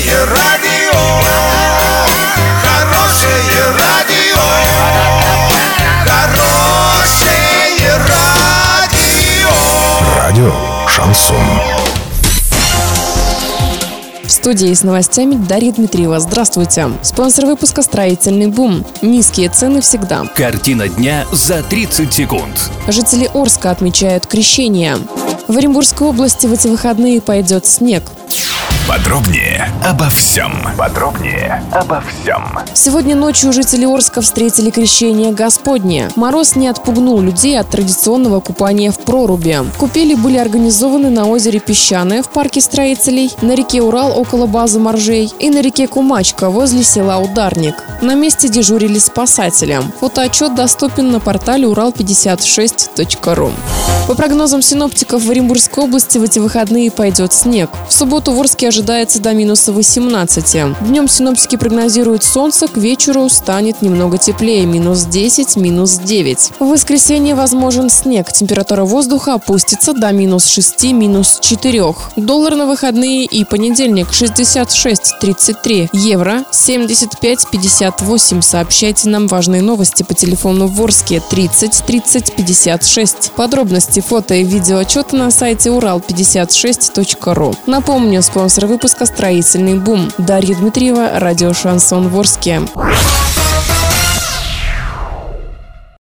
Хорошее радио, хорошее радио, хорошее радио. Радио Шансон. В студии с новостями Дарья Дмитриева. Здравствуйте. Спонсор выпуска «Строительный бум». Низкие цены всегда. Картина дня за 30 секунд. Жители Орска отмечают крещение. В Оренбургской области в эти выходные пойдет снег. Подробнее обо всем. Подробнее обо всем. Сегодня ночью жители Орска встретили крещение Господне. Мороз не отпугнул людей от традиционного купания в проруби. Купели были организованы на озере Песчаное в парке строителей, на реке Урал около базы моржей и на реке Кумачка возле села Ударник. На месте дежурили спасатели. Фотоотчет доступен на портале урал56.ру. По прогнозам синоптиков, в Оренбургской области в эти выходные пойдет снег. В субботу в Орске ожидается до минуса 18. Днем синоптики прогнозируют солнце, к вечеру станет немного теплее, минус 10, минус 9. В воскресенье возможен снег, температура воздуха опустится до минус 6, минус 4. Доллар на выходные и понедельник 66.33, евро 75.58. Сообщайте нам важные новости по телефону в Орске 30 30 56. Подробности, фото и видеоотчеты на сайте урал56.ру. Напомню, спонсор выпуска «Строительный бум». Дарья Дмитриева, радио «Шансон Ворске».